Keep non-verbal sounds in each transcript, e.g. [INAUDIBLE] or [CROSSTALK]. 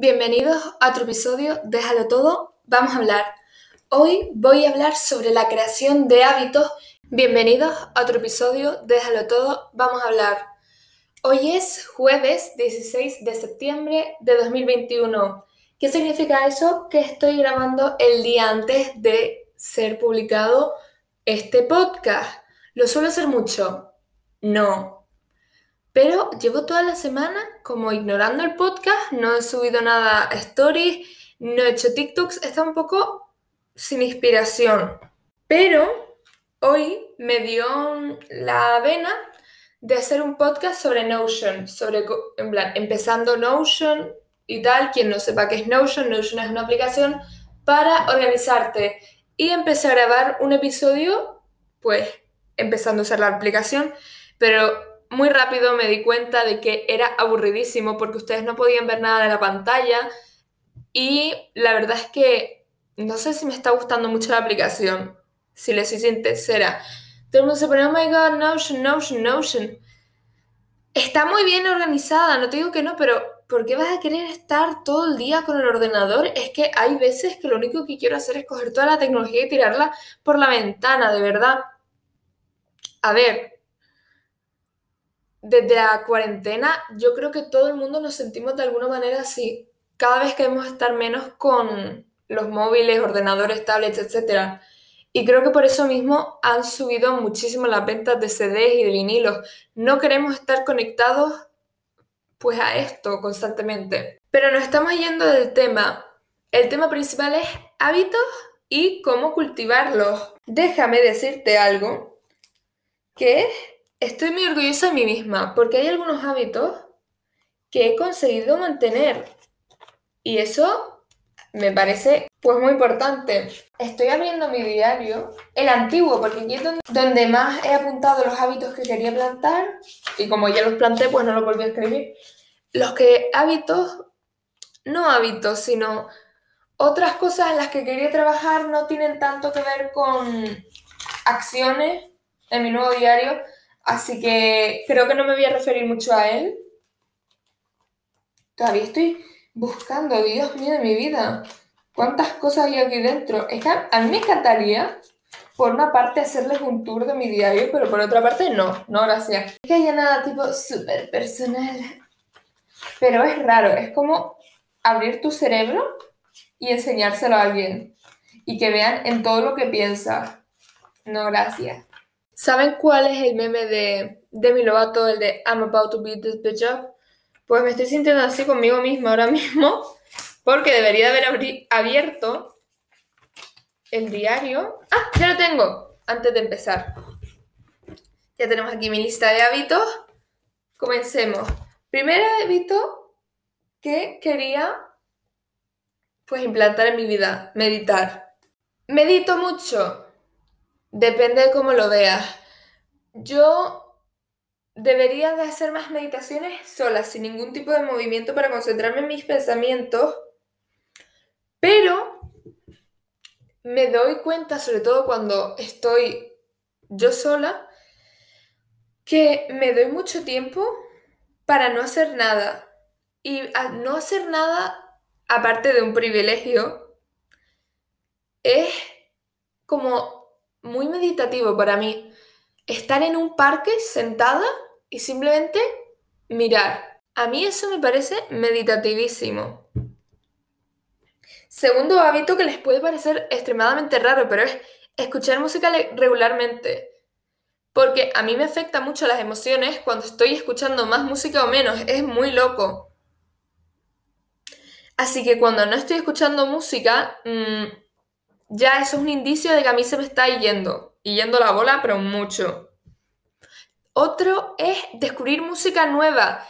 Bienvenidos a otro episodio Déjalo todo, vamos a hablar. Hoy voy a hablar sobre la creación de hábitos. Bienvenidos a otro episodio Déjalo todo, vamos a hablar. Hoy es jueves 16 de septiembre de 2021. ¿Qué significa eso? Que estoy grabando el día antes de ser publicado este podcast. ¿Lo suelo hacer mucho? No, pero llevo toda la semana como ignorando el podcast, no he subido nada a stories, no he hecho TikToks, está un poco sin inspiración. Pero hoy me dio la vena de hacer un podcast sobre Notion, sobre, en plan, empezando Notion y tal. Quien no sepa qué es Notion, Notion es una aplicación para organizarte. Y empecé a grabar un episodio, pues, empezando a usar la aplicación, pero muy rápido me di cuenta de que era aburridísimo porque ustedes no podían ver nada de la pantalla y la verdad es que no sé si me está gustando mucho la aplicación, si les soy sincera. Todo el mundo se pone, oh my god, Notion, Notion, Notion. Está muy bien organizada, no te digo que no, pero ¿por qué vas a querer estar todo el día con el ordenador? Es que hay veces que lo único que quiero hacer es coger toda la tecnología y tirarla por la ventana, de verdad. A ver, desde la cuarentena, yo creo que todo el mundo nos sentimos de alguna manera así. Cada vez queremos estar menos con los móviles, ordenadores, tablets, etc. Y creo que por eso mismo han subido muchísimo las ventas de CDs y de vinilos. No queremos estar conectados pues a esto constantemente. Pero nos estamos yendo del tema. El tema principal es hábitos y cómo cultivarlos. Déjame decirte algo que Estoy muy orgullosa de mí misma porque hay algunos hábitos que he conseguido mantener y eso me parece pues muy importante. Estoy abriendo mi diario, el antiguo, porque aquí es donde, más he apuntado los hábitos que quería plantar y como ya los planté pues no los volví a escribir. Los que hábitos, no hábitos, sino otras cosas en las que quería trabajar no tienen tanto que ver con acciones en mi nuevo diario, Así que creo que no me voy a referir mucho a él. Todavía estoy buscando, Dios mío de mi vida. ¿Cuántas cosas hay aquí dentro? Es que a mí me encantaría, por una parte, hacerles un tour de mi diario, pero por otra parte, no, no, gracias. Es que haya nada tipo súper personal. Pero es raro, es como abrir tu cerebro y enseñárselo a alguien. Y que vean en todo lo que piensas. No, gracias. ¿Saben cuál es el meme de Demi Lovato, el de I'm about to beat this bitch up? Pues me estoy sintiendo así conmigo misma ahora [LAUGHS] mismo, porque debería haber abierto el diario. Ah, ya lo tengo, antes de empezar. Ya tenemos aquí mi lista de hábitos. Comencemos. Primer hábito que quería pues implantar en mi vida, meditar. Medito mucho, Depende de cómo lo veas. Yo debería de hacer más meditaciones sola, sin ningún tipo de movimiento para concentrarme en mis pensamientos, pero me doy cuenta, sobre todo cuando estoy yo sola, que me doy mucho tiempo para no hacer nada. Y no hacer nada, aparte de un privilegio, es como muy meditativo para mí. Estar en un parque sentada y simplemente mirar. A mí eso me parece meditativísimo. Segundo hábito que les puede parecer extremadamente raro, pero es escuchar música regularmente. Porque a mí me afecta mucho las emociones cuando estoy escuchando más música o menos. Es muy loco. Así que cuando no estoy escuchando música, mm, ya eso es un indicio de que a mí se me está yendo, y yendo la bola, pero mucho. Otro es descubrir música nueva.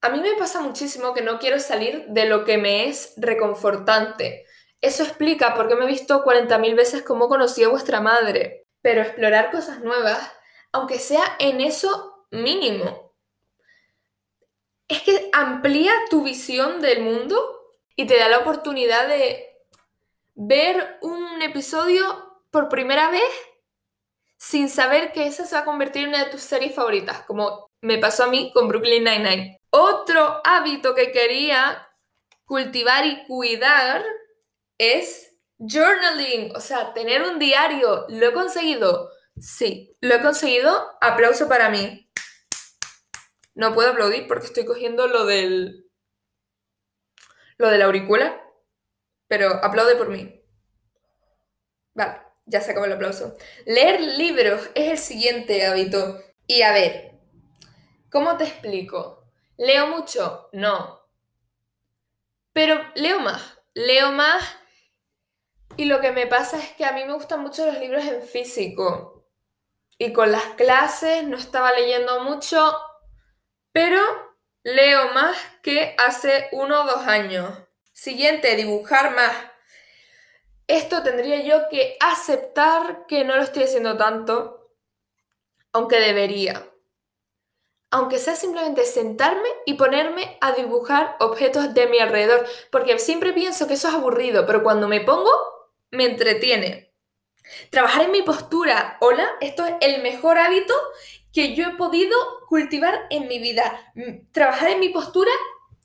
A mí me pasa muchísimo que no quiero salir de lo que me es reconfortante. Eso explica por qué me he visto 40.000 veces cómo conocí a vuestra madre. Pero explorar cosas nuevas, aunque sea en eso mínimo, es que amplía tu visión del mundo y te da la oportunidad de ver un episodio por primera vez sin saber que esa se va a convertir en una de tus series favoritas, como me pasó a mí con Brooklyn Nine-Nine. Otro hábito que quería cultivar y cuidar es journaling, o sea, tener un diario. ¿Lo he conseguido? Sí, lo he conseguido. Aplauso para mí. No puedo aplaudir porque estoy cogiendo lo del lo de la auricular, pero aplaude por mí. Vale, ya se acabó el aplauso. Leer libros es el siguiente hábito. Y a ver, ¿cómo te explico? ¿Leo mucho? No. Pero leo más. Leo más y lo que me pasa es que a mí me gustan mucho los libros en físico. Y con las clases no estaba leyendo mucho, pero leo más que hace uno o dos años. Siguiente, dibujar más. Esto tendría yo que aceptar que no lo estoy haciendo tanto, aunque debería. Aunque sea simplemente sentarme y ponerme a dibujar objetos de mi alrededor, porque siempre pienso que eso es aburrido, pero cuando me pongo, me entretiene. Trabajar en mi postura. Hola, esto es el mejor hábito que yo he podido cultivar en mi vida. Mm, trabajar en mi postura,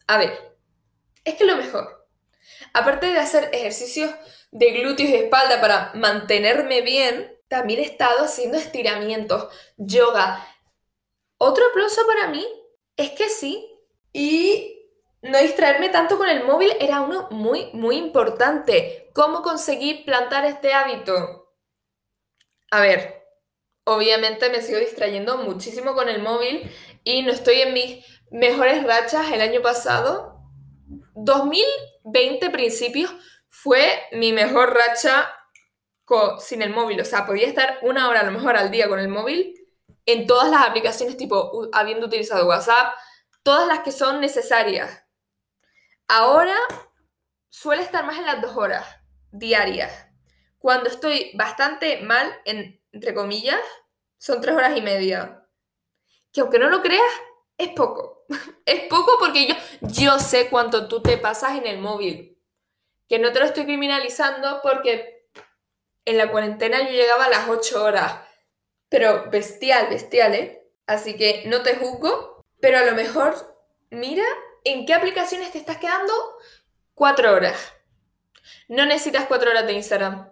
a ver, es que lo mejor. Aparte de hacer ejercicios de glúteos y espalda para mantenerme bien, también he estado haciendo estiramientos, yoga. Otro aplauso para mí es que sí. Y no distraerme tanto con el móvil era uno muy, muy importante. ¿Cómo conseguí plantar este hábito? A ver, obviamente me sigo distrayendo muchísimo con el móvil y no estoy en mis mejores rachas el año pasado. 2020 principios fue mi mejor racha sin el móvil. O sea, podía estar una hora a lo mejor al día con el móvil en todas las aplicaciones, tipo habiendo utilizado WhatsApp, todas las que son necesarias. Ahora suele estar más en las dos horas diarias. Cuando estoy bastante mal, entre comillas, son tres horas y media. Que aunque no lo creas, es poco. [LAUGHS] es poco porque yo, yo sé cuánto tú te pasas en el móvil. Que no te lo estoy criminalizando porque en la cuarentena yo llegaba a las ocho horas. Pero bestial, bestial, ¿eh? Así que no te juzgo, pero a lo mejor mira ¿En qué aplicaciones te estás quedando? Cuatro horas. No necesitas cuatro horas de Instagram.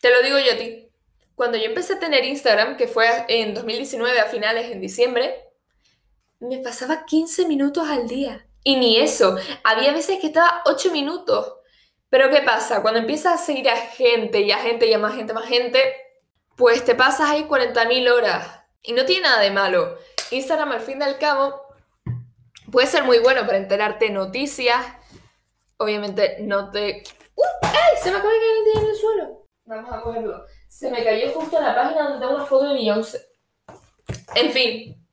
Te lo digo yo a ti. Cuando yo empecé a tener Instagram, que fue en 2019, a finales, en diciembre, me pasaba 15 minutos al día. Y ni eso. Había veces que estaba 8 minutos. Pero ¿qué pasa? Cuando empiezas a seguir a gente y a gente y a más gente, más gente, pues te pasas ahí 40.000 horas. Y no tiene nada de malo. Instagram, al fin y al cabo, Puede ser muy bueno para enterarte noticias. Obviamente no te... ¡Uh! ¡Ay! Se me acaba de caer el en el suelo. Vamos a cogerlo. Se me cayó justo en la página donde tengo una foto de Beyoncé. En fin.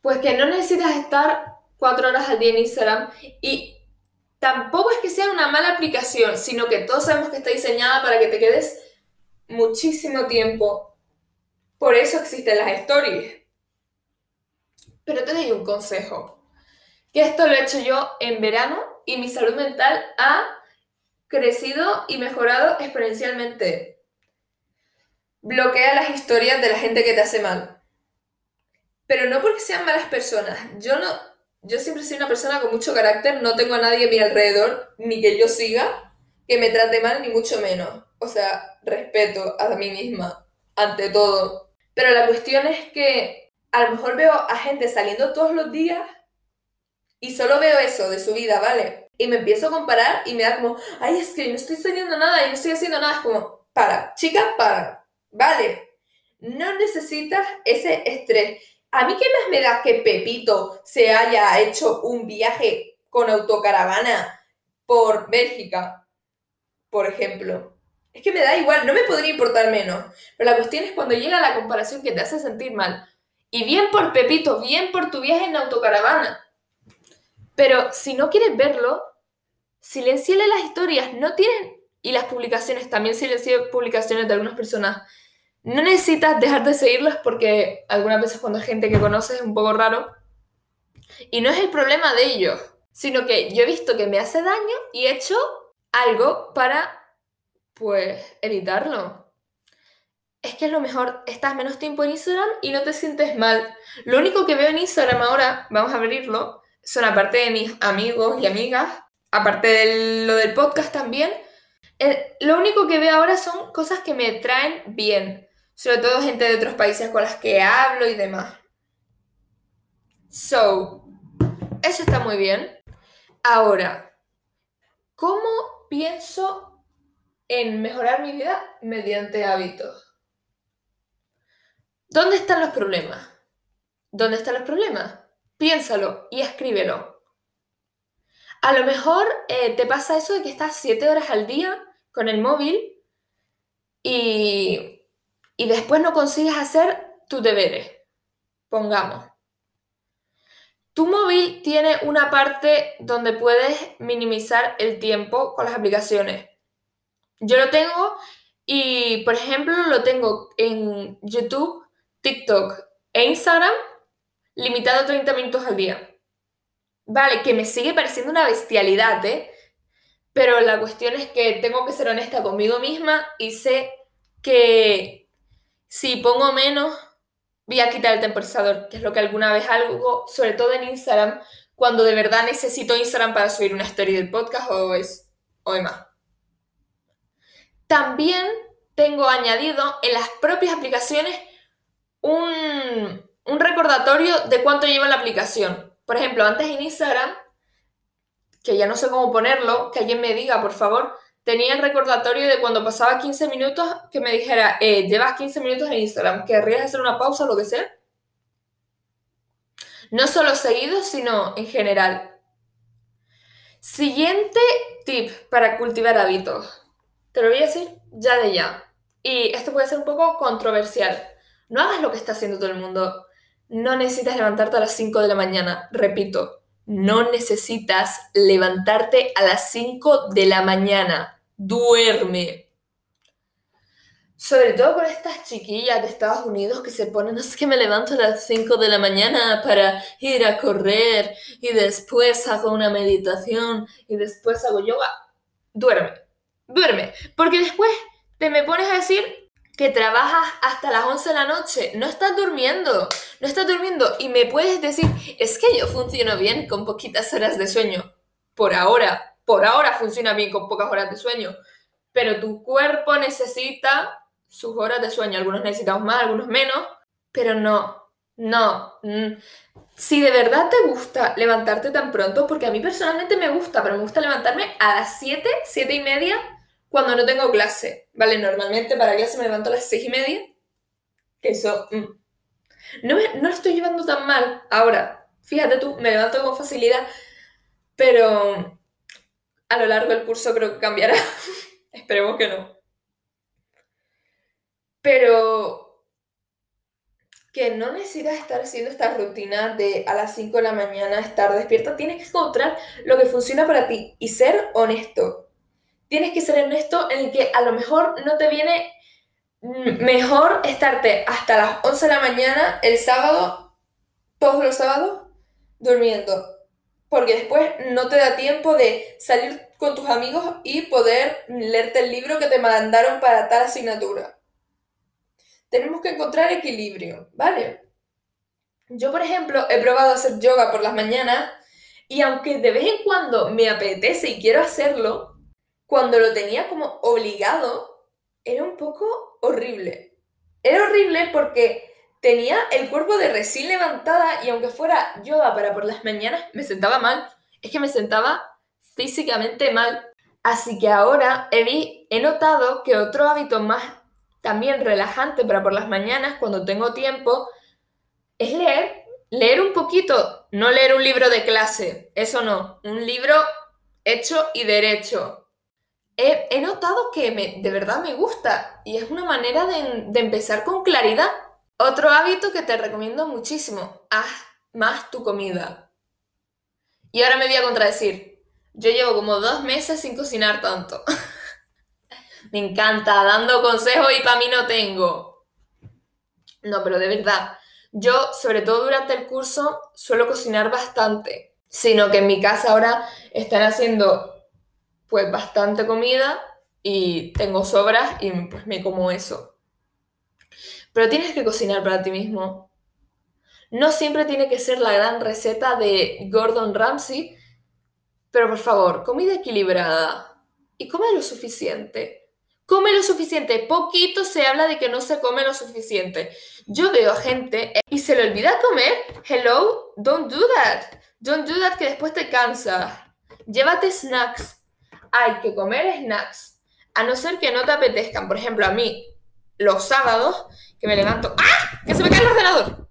Pues que no necesitas estar cuatro horas al día en Instagram y tampoco es que sea una mala aplicación, sino que todos sabemos que está diseñada para que te quedes muchísimo tiempo. Por eso existen las stories. Pero te doy un consejo. Que esto lo he hecho yo en verano y mi salud mental ha crecido y mejorado exponencialmente. Bloquea las historias de la gente que te hace mal. Pero no porque sean malas personas. Yo no, yo siempre soy una persona con mucho carácter, no tengo a nadie a mi alrededor, ni que yo siga, que me trate mal, ni mucho menos. O sea, respeto a mí misma, ante todo. Pero la cuestión es que a lo mejor veo a gente saliendo todos los días y solo veo eso de su vida, ¿vale? Y me empiezo a comparar y me da como, ay, es que no estoy saliendo nada y no estoy haciendo nada. Es como, para, chica, para, ¿vale? No necesitas ese estrés. A mí qué más me da que Pepito se haya hecho un viaje con autocaravana por Bélgica, por ejemplo. Es que me da igual, no me podría importar menos. Pero la cuestión es cuando llega la comparación que te hace sentir mal. Y bien por Pepito, bien por tu viaje en autocaravana. Pero si no quieres verlo, silenciale las historias. No tienen. Y las publicaciones, también silencié publicaciones de algunas personas. No necesitas dejar de seguirlas porque algunas veces cuando hay gente que conoces es un poco raro. Y no es el problema de ellos, sino que yo he visto que me hace daño y he hecho algo para, pues, evitarlo es que a lo mejor estás menos tiempo en Instagram y no te sientes mal. Lo único que veo en Instagram ahora, vamos a abrirlo, son aparte de mis amigos y amigas, aparte de lo del podcast también, eh, lo único que veo ahora son cosas que me traen bien, sobre todo gente de otros países con las que hablo y demás. So, eso está muy bien. Ahora, ¿cómo pienso en mejorar mi vida mediante hábitos? ¿Dónde están los problemas? ¿Dónde están los problemas? Piénsalo y escríbelo. A lo mejor eh, te pasa eso de que estás siete horas al día con el móvil y, y después no consigues hacer tus deberes. Pongamos. Tu móvil tiene una parte donde puedes minimizar el tiempo con las aplicaciones. Yo lo tengo y, por ejemplo, lo tengo en YouTube, TikTok e Instagram limitado a 30 minutos al día. Vale, que me sigue pareciendo una bestialidad, ¿eh? Pero la cuestión es que tengo que ser honesta conmigo misma y sé que si pongo menos, voy a quitar el temporizador, que es lo que alguna vez algo, sobre todo en Instagram, cuando de verdad necesito Instagram para subir una story del podcast o, es, o demás. También tengo añadido en las propias aplicaciones un, un recordatorio de cuánto lleva la aplicación. Por ejemplo, antes en Instagram, que ya no sé cómo ponerlo, que alguien me diga, por favor, tenía el recordatorio de cuando pasaba 15 minutos que me dijera, eh, llevas 15 minutos en Instagram, ¿querrías hacer una pausa o lo que sea? No solo seguido, sino en general. Siguiente tip para cultivar hábitos. Te lo voy a decir ya de ya. Y esto puede ser un poco controversial. No hagas lo que está haciendo todo el mundo. No necesitas levantarte a las 5 de la mañana. Repito, no necesitas levantarte a las 5 de la mañana. Duerme. Sobre todo con estas chiquillas de Estados Unidos que se ponen, es que me levanto a las 5 de la mañana para ir a correr y después hago una meditación y después hago yoga. Duerme, duerme. Porque después te me pones a decir que trabajas hasta las 11 de la noche, no estás durmiendo, no estás durmiendo y me puedes decir, es que yo funciono bien con poquitas horas de sueño. Por ahora, por ahora funciona bien con pocas horas de sueño, pero tu cuerpo necesita sus horas de sueño, algunos necesitamos más, algunos menos, pero no, no. Mm. Si de verdad te gusta levantarte tan pronto, porque a mí personalmente me gusta, pero me gusta levantarme a las 7, 7 y media cuando no tengo clase, ¿vale? Normalmente para clase me levanto a las seis y media, que eso... Mm, no, me, no lo estoy llevando tan mal ahora. Fíjate tú, me levanto con facilidad, pero a lo largo del curso creo que cambiará. [LAUGHS] Esperemos que no. Pero que no necesitas estar haciendo esta rutina de a las 5 de la mañana estar despierta. Tienes que encontrar lo que funciona para ti y ser honesto tienes que ser honesto en el que a lo mejor no te viene mejor estarte hasta las 11 de la mañana el sábado, todos los sábados, durmiendo. Porque después no te da tiempo de salir con tus amigos y poder leerte el libro que te mandaron para tal asignatura. Tenemos que encontrar equilibrio, ¿vale? Yo, por ejemplo, he probado hacer yoga por las mañanas y aunque de vez en cuando me apetece y quiero hacerlo, cuando lo tenía como obligado, era un poco horrible. Era horrible porque tenía el cuerpo de recién levantada y aunque fuera yoga para por las mañanas, me sentaba mal. Es que me sentaba físicamente mal. Así que ahora he, notado que otro hábito más también relajante para por las mañanas, cuando tengo tiempo, es leer. Leer un poquito, no leer un libro de clase, eso no, un libro hecho y derecho, he, notado que me, de verdad me gusta y es una manera de empezar con claridad. Otro hábito que te recomiendo muchísimo, haz más tu comida. Y ahora me voy a contradecir. Yo llevo como dos meses sin cocinar tanto. [LAUGHS] me encanta, dando consejos y para mí no tengo. No, pero de verdad, yo, sobre todo durante el curso, suelo cocinar bastante. Sino que en mi casa ahora están haciendo pues bastante comida y tengo sobras y pues me como eso. Pero tienes que cocinar para ti mismo. No siempre tiene que ser la gran receta de Gordon Ramsay, Pero por favor, comida equilibrada. Y come lo suficiente. Come lo suficiente. Poquito se habla de que no se come lo suficiente. Yo veo a gente y se le olvida comer. Hello, don't do that. Don't do that que después te cansa. Llévate snacks. Hay que comer snacks. A no ser que no te apetezcan. Por ejemplo, a mí, los sábados, que me levanto. ¡Ah! ¡Que se me cae el ordenador!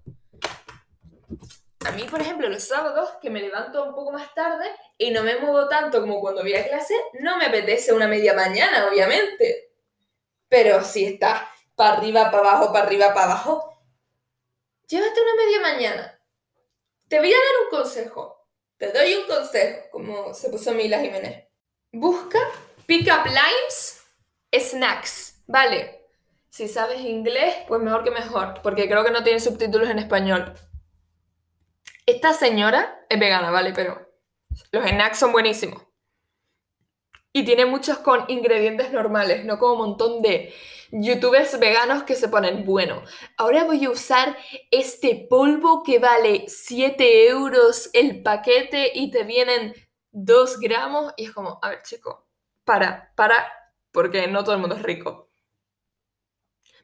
A mí, por ejemplo, los sábados, que me levanto un poco más tarde y no me muevo tanto como cuando voy a clase, no me apetece una media mañana, obviamente. Pero si estás para arriba, para abajo, para arriba, para abajo, llévate una media mañana. Te voy a dar un consejo. Te doy un consejo, como se puso Mila Jiménez. Busca pick up lines, snacks, ¿vale? Si sabes inglés, pues mejor que mejor, porque creo que no tiene subtítulos en español. Esta señora es vegana, ¿vale? Pero los snacks son buenísimos. Y tiene muchos con ingredientes normales, no como un montón de youtubers veganos que se ponen, bueno, ahora voy a usar este polvo que vale 7 euros el paquete y te vienen 2 gramos. Y es como, a ver, chico, para, para, porque no todo el mundo es rico.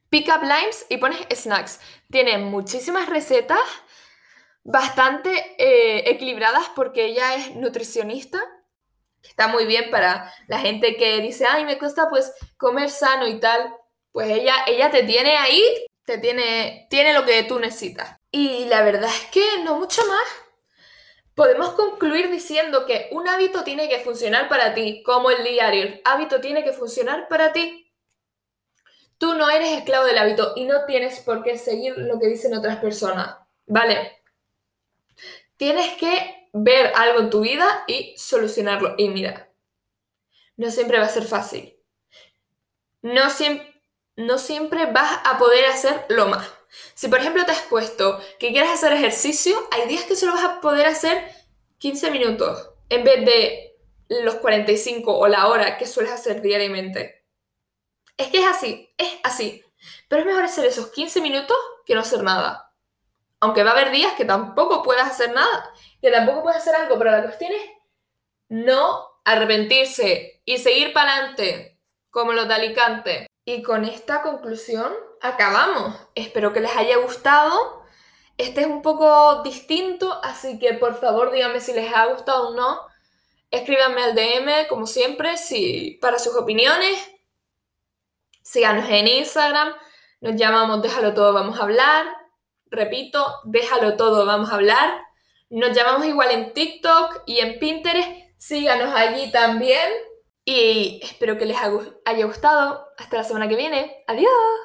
Pick up limes y pones snacks. Tiene muchísimas recetas bastante eh, equilibradas porque ella es nutricionista. Está muy bien para la gente que dice, ay, me cuesta pues comer sano y tal. Pues ella, ella te tiene ahí, te tiene, tiene lo que tú necesitas. Y la verdad es que no mucho más. Podemos concluir diciendo que un hábito tiene que funcionar para ti, como el diario. El hábito tiene que funcionar para ti. Tú no eres esclavo del hábito y no tienes por qué seguir lo que dicen otras personas. ¿Vale? Tienes que ver algo en tu vida y solucionarlo. Y mira, no siempre va a ser fácil. No, no siempre vas a poder hacer lo más. Si por ejemplo te has puesto que quieres hacer ejercicio, hay días que solo vas a poder hacer 15 minutos en vez de los 45 o la hora que sueles hacer diariamente. Es que es así, es así. Pero es mejor hacer esos 15 minutos que no hacer nada. Aunque va a haber días que tampoco puedas hacer nada, que tampoco puedes hacer algo, pero la cuestión es no arrepentirse y seguir para adelante, como los de Alicante. Y con esta conclusión acabamos. Espero que les haya gustado. Este es un poco distinto, así que por favor díganme si les ha gustado o no. Escríbanme al DM, como siempre, si, para sus opiniones. Síganos en Instagram. Nos llamamos Déjalo Todo, vamos a hablar. Repito, déjalo todo, vamos a hablar. Nos llamamos igual en TikTok y en Pinterest. Síganos allí también. Y espero que les haya gustado. Hasta la semana que viene. Adiós.